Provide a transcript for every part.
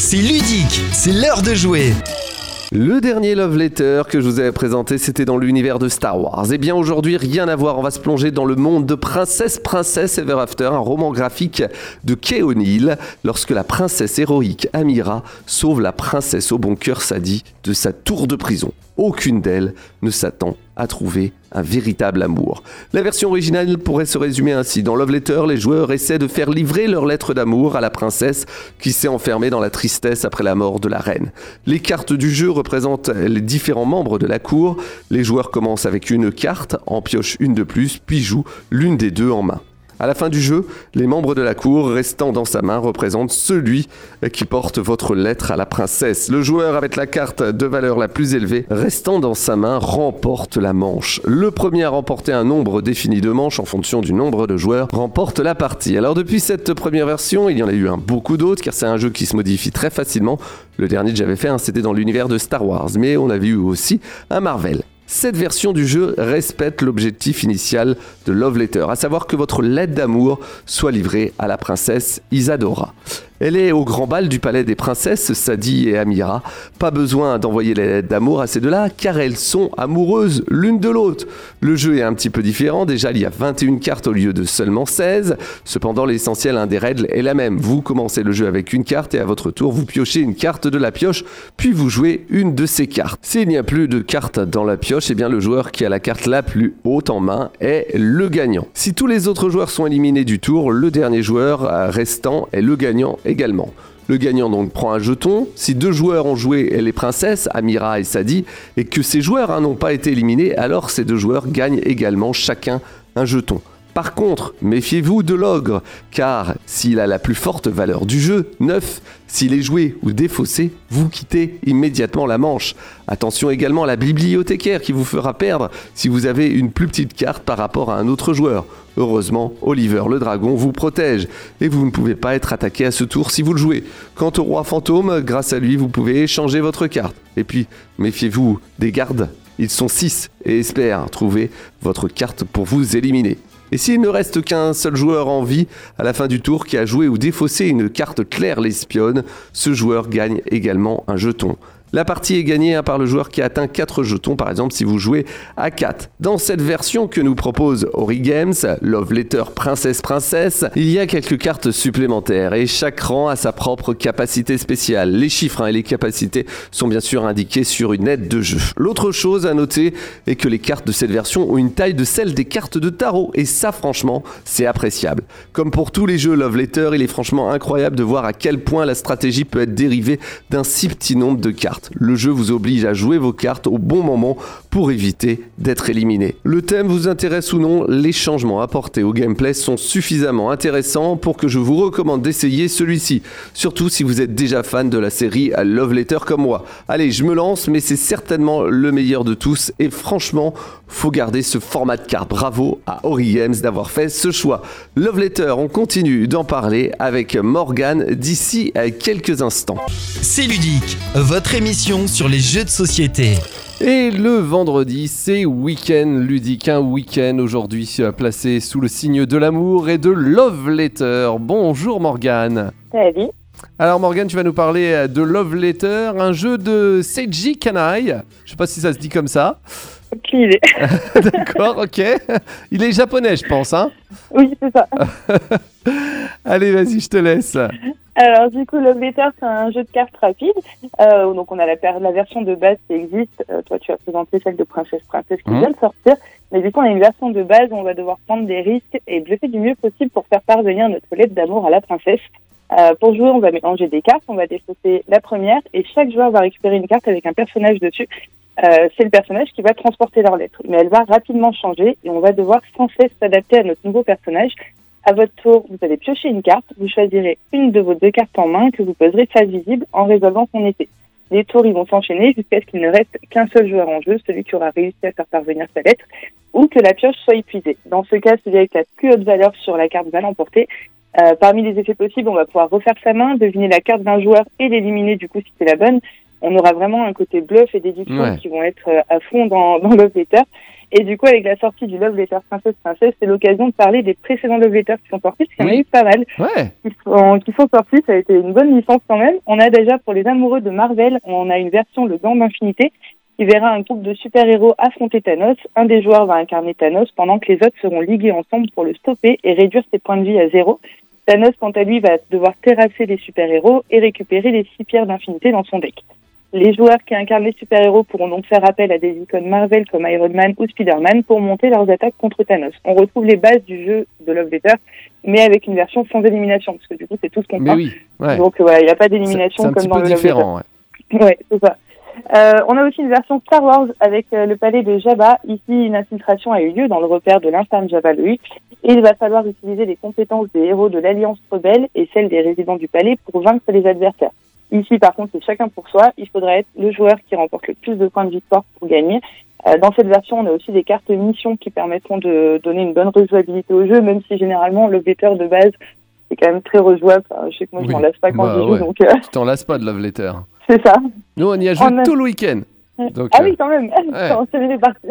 c'est ludique, c'est l'heure de jouer. Le dernier Love Letter que je vous avais présenté, c'était dans l'univers de Star Wars. Et bien aujourd'hui, rien à voir, on va se plonger dans le monde de Princesse Princesse Ever After, un roman graphique de Kay O'Neill, lorsque la princesse héroïque Amira sauve la princesse au bon cœur Sadie de sa tour de prison. Aucune d'elles ne s'attend à trouver un véritable amour. La version originale pourrait se résumer ainsi. Dans Love Letter, les joueurs essaient de faire livrer leur lettre d'amour à la princesse qui s'est enfermée dans la tristesse après la mort de la reine. Les cartes du jeu représentent les différents membres de la cour. Les joueurs commencent avec une carte, en piochent une de plus, puis jouent l'une des deux en main. À la fin du jeu, les membres de la cour restant dans sa main représentent celui qui porte votre lettre à la princesse. Le joueur avec la carte de valeur la plus élevée restant dans sa main remporte la manche. Le premier à remporter un nombre défini de manches en fonction du nombre de joueurs remporte la partie. Alors depuis cette première version, il y en a eu un beaucoup d'autres car c'est un jeu qui se modifie très facilement. Le dernier que j'avais fait, hein, c'était dans l'univers de Star Wars, mais on avait eu aussi un Marvel. Cette version du jeu respecte l'objectif initial de Love Letter, à savoir que votre lettre d'amour soit livrée à la princesse Isadora. Elle est au grand bal du palais des princesses, Sadie et Amira. Pas besoin d'envoyer les lettres d'amour à ces deux-là, car elles sont amoureuses l'une de l'autre. Le jeu est un petit peu différent, déjà il y a 21 cartes au lieu de seulement 16. Cependant, l'essentiel des règles est la même. Vous commencez le jeu avec une carte et à votre tour, vous piochez une carte de la pioche, puis vous jouez une de ces cartes. S'il n'y a plus de cartes dans la pioche, eh bien le joueur qui a la carte la plus haute en main est le gagnant. Si tous les autres joueurs sont éliminés du tour, le dernier joueur restant est le gagnant Le gagnant donc prend un jeton. Si deux joueurs ont joué les princesses, Amira et Sadi, et que ces joueurs hein, n'ont pas été éliminés, alors ces deux joueurs gagnent également chacun un jeton. Par contre, méfiez-vous de l'ogre, car s'il a la plus forte valeur du jeu, 9, s'il est joué ou défaussé, vous quittez immédiatement la manche. Attention également à la bibliothécaire qui vous fera perdre si vous avez une plus petite carte par rapport à un autre joueur. Heureusement, Oliver le dragon vous protège et vous ne pouvez pas être attaqué à ce tour si vous le jouez. Quant au roi fantôme, grâce à lui, vous pouvez échanger votre carte. Et puis, méfiez-vous des gardes. Ils sont 6 et espèrent trouver votre carte pour vous éliminer. Et s'il ne reste qu'un seul joueur en vie à la fin du tour qui a joué ou défaussé une carte claire l'espionne, ce joueur gagne également un jeton. La partie est gagnée hein, par le joueur qui atteint 4 jetons, par exemple si vous jouez à 4. Dans cette version que nous propose Ori Games, Love Letter Princesse Princesse, il y a quelques cartes supplémentaires et chaque rang a sa propre capacité spéciale. Les chiffres hein, et les capacités sont bien sûr indiqués sur une aide de jeu. L'autre chose à noter est que les cartes de cette version ont une taille de celle des cartes de tarot et ça franchement c'est appréciable. Comme pour tous les jeux Love Letter, il est franchement incroyable de voir à quel point la stratégie peut être dérivée d'un si petit nombre de cartes. Le jeu vous oblige à jouer vos cartes au bon moment pour éviter d'être éliminé. Le thème vous intéresse ou non, les changements apportés au gameplay sont suffisamment intéressants pour que je vous recommande d'essayer celui-ci. Surtout si vous êtes déjà fan de la série Love Letter comme moi. Allez, je me lance, mais c'est certainement le meilleur de tous et franchement, faut garder ce format de carte. Bravo à Ori Games d'avoir fait ce choix. Love Letter, on continue d'en parler avec Morgan d'ici à quelques instants. C'est ludique, votre émission sur les jeux de société. Et le vendredi, c'est week-end ludique, un week-end aujourd'hui placé sous le signe de l'amour et de Love Letter. Bonjour Morgane. Salut. Alors Morgane, tu vas nous parler de Love Letter, un jeu de Seiji Kanai. Je sais pas si ça se dit comme ça. Aucune idée. D'accord, ok. Il est japonais, je pense, hein Oui, c'est ça. Allez, vas-y, je te laisse. Alors du coup, Love Letter, c'est un jeu de cartes rapide. Euh, donc on a la, version de base qui existe. Euh, toi, tu as présenté celle de Princesse Princesse qui Mhm. vient de sortir. Mais du coup, on a une version de base où on va devoir prendre des risques et bluffer du mieux possible pour faire parvenir notre lettre d'amour à la princesse. Euh, pour jouer, on va mélanger des cartes. On va défausser la première et chaque joueur va récupérer une carte avec un personnage dessus. C'est le personnage qui va transporter leur lettre. Mais elle va rapidement changer et on va devoir sans cesse s'adapter à notre nouveau personnage. À votre tour, vous allez piocher une carte. Vous choisirez une de vos deux cartes en main que vous poserez face visible en résolvant son effet. Les tours, ils vont s'enchaîner jusqu'à ce qu'il ne reste qu'un seul joueur en jeu, celui qui aura réussi à faire parvenir sa lettre, ou que la pioche soit épuisée. Dans ce cas, celui avec la plus haute valeur sur la carte va l'emporter. Euh, parmi les effets possibles, on va pouvoir refaire sa main, deviner la carte d'un joueur et l'éliminer du coup si c'est la bonne. On aura vraiment un côté bluff et déduction Ouais. qui vont être euh, à fond dans, dans Letter. Et du coup, avec la sortie du Love Letter Princesse Princesse, c'est l'occasion de parler des précédents Love Letters qui sont sortis, parce qu'il y en a eu pas mal Ouais. qui sont, qui sont sortis. Ça a été une bonne licence quand même. On a déjà pour les amoureux de Marvel, on a une version Le Gant d'Infinité qui verra un groupe de super-héros affronter Thanos. Un des joueurs va incarner Thanos pendant que les autres seront ligués ensemble pour le stopper et réduire ses points de vie à zéro. Thanos, quant à lui, va devoir terrasser les super-héros et récupérer les six pierres d'infinité dans son deck. Les joueurs qui incarnent les super-héros pourront donc faire appel à des icônes Marvel comme Iron Man ou Spider-Man pour monter leurs attaques contre Thanos. On retrouve les bases du jeu de Love Letter, mais avec une version sans élimination, parce que du coup c'est tout ce qu'on Mais oui. Ouais. donc voilà, il n'y a pas d'élimination comme dans le Love. Ouais. Letter. Ouais, c'est ça. Euh, on a aussi une version Star Wars avec euh, le palais de Jabba. Ici, une infiltration a eu lieu dans le repère de l'infâme Jabba le Hutt. Et il va falloir utiliser les compétences des héros de l'Alliance rebelle et celles des résidents du palais pour vaincre les adversaires. Ici, par contre, c'est chacun pour soi. Il faudra être le joueur qui remporte le plus de points de victoire pour gagner. Euh, dans cette version, on a aussi des cartes missions qui permettront de donner une bonne rejouabilité au jeu, même si généralement le letter de base c'est quand même très rejouable. Enfin, je sais que moi, je Oui. m'en lasse pas quand Bah je joue, ouais. donc euh, Tu t'en lasses pas de Love Letter. c'est ça. Nous, on y a joué tout le week-end. Donc, Ah euh, oui, quand même. ouais. On s'est mis les parties.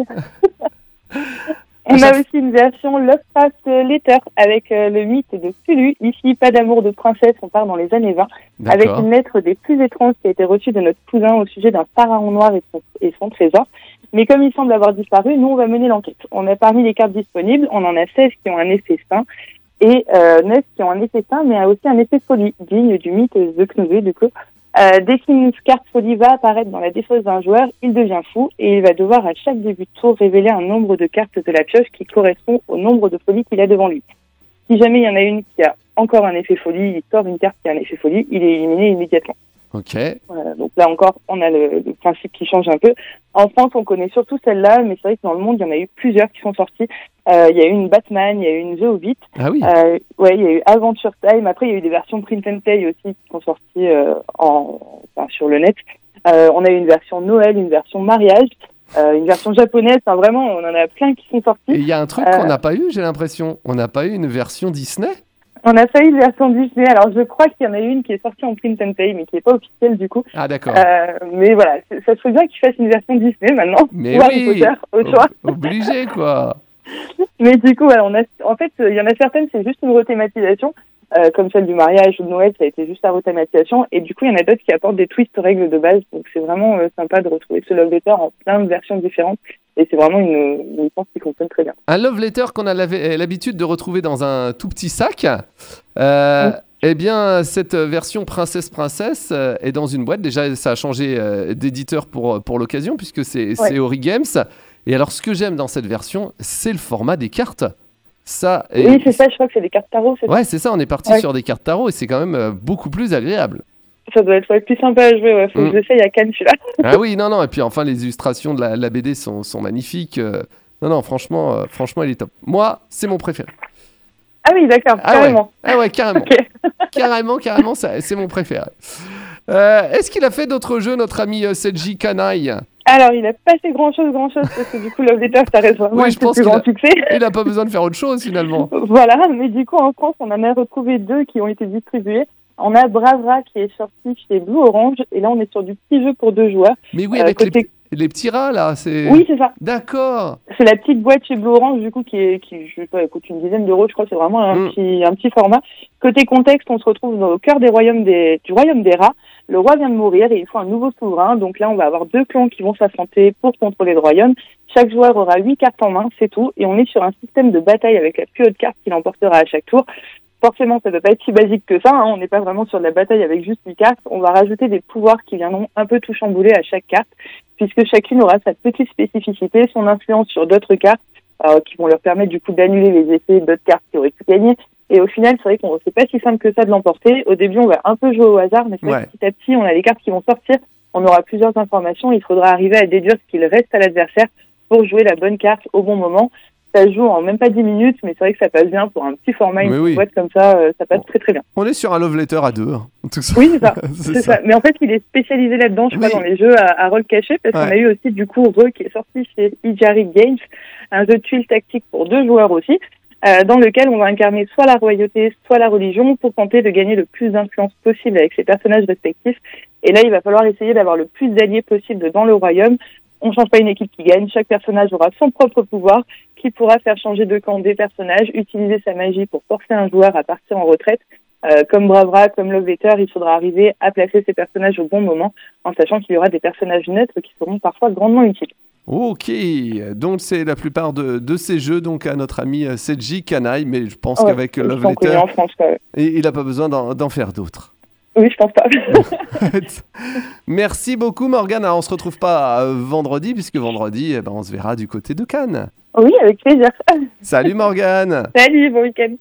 On a aussi une version Love Fast Letter avec euh, le mythe de Cthulhu. Ici, pas d'amour de princesse, on part dans les années 20. Avec une lettre des plus étranges qui a été reçue de notre cousin au sujet d'un pharaon noir et son, et son trésor. Mais comme il semble avoir disparu, nous, on va mener l'enquête. On a parmi les cartes disponibles, on en a 16 qui ont un effet sain et euh, 9 qui ont un effet sain, mais aussi un effet folie, digne du mythe de Knouvé, du coup. Euh, dès qu'une carte folie va apparaître dans la défausse d'un joueur, il devient fou et il va devoir à chaque début de tour révéler un nombre de cartes de la pioche qui correspond au nombre de folies qu'il a devant lui. Si jamais il y en a une qui a encore un effet folie, il sort une carte qui a un effet folie, il est éliminé immédiatement. Ok. Voilà, donc là encore, on a le, le principe qui change un peu. En France, on connaît surtout celle-là, mais c'est vrai que dans le monde, il y en a eu plusieurs qui sont sortis. Euh, il y a eu une Batman, il y a eu une The Hobbit, Ah oui. euh, ouais, il y a eu Adventure Time. Après, il y a eu des versions print and play aussi qui sont sorties euh, en, enfin, sur le net. Euh, on a eu une version Noël, une version mariage, euh, une version japonaise. Enfin, vraiment, on en a plein qui sont Et sortis. il y a un truc euh, qu'on n'a pas eu, j'ai l'impression. On n'a pas eu une version Disney? On a failli une version Disney. Alors, je crois qu'il y en a une qui est sortie en print and play, mais qui n'est pas officielle du coup. Ah d'accord. Euh, mais voilà, ça serait bien qu'ils fassent une version Disney maintenant. Mais ou Harry oui. Potter, au choix. Obligé quoi. Mais du coup, voilà, on a, en fait, il y en a certaines, c'est juste une rethématisation, euh, comme celle du mariage ou de Noël, ça a été juste la rethématisation. Et du coup, il y en a d'autres qui apportent des twists aux règles de base. Donc, c'est vraiment euh, sympa de retrouver ce Love Letter en plein de versions différentes. Et c'est vraiment une, une licence qui fonctionne très bien. Un love letter qu'on a l'avait- l'habitude de retrouver dans un tout petit sac. Euh, Eh bien, cette version Princesse Princesse euh, est dans une boîte. Déjà, ça a changé euh, d'éditeur pour, pour l'occasion, puisque c'est c'est Ori Games. Et alors, ce que j'aime dans cette version, c'est le format des cartes. Ça, et- Oui, c'est ça, je crois que c'est des cartes tarot. Ouais, c'est ça, on est parti Ouais. sur des cartes tarot et c'est quand même euh, beaucoup plus agréable. Ça doit être ouais, plus sympa à jouer. Ouais. Faut Mm. que j'essaye à Cannes, celui-là. ah oui, non, non, et puis enfin, les illustrations de la, la BD sont, sont magnifiques. euh, non, non, franchement, euh, franchement, il est top. Moi, c'est mon préféré. Ah oui, d'accord, Ah ouais. carrément. Ah ouais, carrément. Carrément, carrément, c'est mon préféré. Euh, Est-ce qu'il a fait d'autres jeux, notre ami Seiji Kanai? Alors, il a pas fait grand-chose, grand-chose, parce que du coup, Love Letter, ça reste vraiment Oui, je pense plus grand a- succès. Il n'a pas besoin de faire autre chose finalement. Voilà, mais du coup, en France, on en a retrouvé deux qui ont été distribués. On a Bravra qui est sorti chez Blue Orange, et là, on est sur du petit jeu pour deux joueurs. Mais oui, Euh, avec côté- les, les petits rats là, c'est. Oui, c'est ça. D'accord. C'est la petite boîte chez Blue Orange, du coup, qui, est, qui je sais pas, coûte une dizaine d'euros, je crois. C'est vraiment un, Mm. petit, un petit format. Côté contexte, on se retrouve dans- au cœur des royaumes des, du royaume des rats. Le roi vient de mourir et il faut un nouveau souverain. Donc là, on va avoir deux clans qui vont s'affronter pour contrôler le royaume. Chaque joueur aura huit cartes en main, c'est tout. Et on est sur un système de bataille avec la plus haute carte qu'il emportera à chaque tour. Forcément, ça ne peut pas être si basique que ça. hein. On n'est pas vraiment sur de la bataille avec juste huit cartes. On va rajouter des pouvoirs qui viendront un peu tout chambouler à chaque carte, puisque chacune aura sa petite spécificité, son influence sur d'autres cartes, euh, qui vont leur permettre du coup d'annuler les effets d'autres cartes qui auraient pu gagner. Et au final, c'est vrai qu'on c'est pas si simple que ça de l'emporter. Au début, on va un peu jouer au hasard, mais Ouais. petit à petit, on a les cartes qui vont sortir. On aura plusieurs informations. Il faudra arriver à déduire ce qu'il reste à l'adversaire pour jouer la bonne carte au bon moment. Ça joue en même pas 10 minutes, mais c'est vrai que ça passe bien pour un petit format, une oui. boîte comme ça, euh, ça passe très très bien. On est sur un love letter à deux. hein, Tout ça. Oui, c'est ça. Mais en fait, il est spécialisé là-dedans, je crois, Oui. dans les jeux à, à rôle caché, parce qu'on a eu aussi, du coup, Re qui est sorti chez Ijari Games, un jeu de tuiles tactique pour deux joueurs aussi, euh, dans lequel on va incarner soit la royauté, soit la religion, pour tenter de gagner le plus d'influence possible avec ses personnages respectifs. Et là, il va falloir essayer d'avoir le plus d'alliés possible dans le royaume on change pas une équipe qui gagne. Chaque personnage aura son propre pouvoir qui pourra faire changer de camp des personnages, utiliser sa magie pour forcer un joueur à partir en retraite. Euh, comme Bravra, comme Love Letter, il faudra arriver à placer ces personnages au bon moment, en sachant qu'il y aura des personnages neutres qui seront parfois grandement utiles. Ok, donc c'est la plupart de, de, ces jeux donc à notre ami euh, Seiji Kanai, mais je pense qu'avec Love Letter, en France, il n'a pas besoin d'en faire d'autres. Oui, je pense pas. Merci beaucoup Morgane. On se retrouve pas euh, vendredi puisque vendredi, eh ben, on se verra du côté de Cannes. Oui, avec plaisir. Salut Morgane. Salut, bon week-end.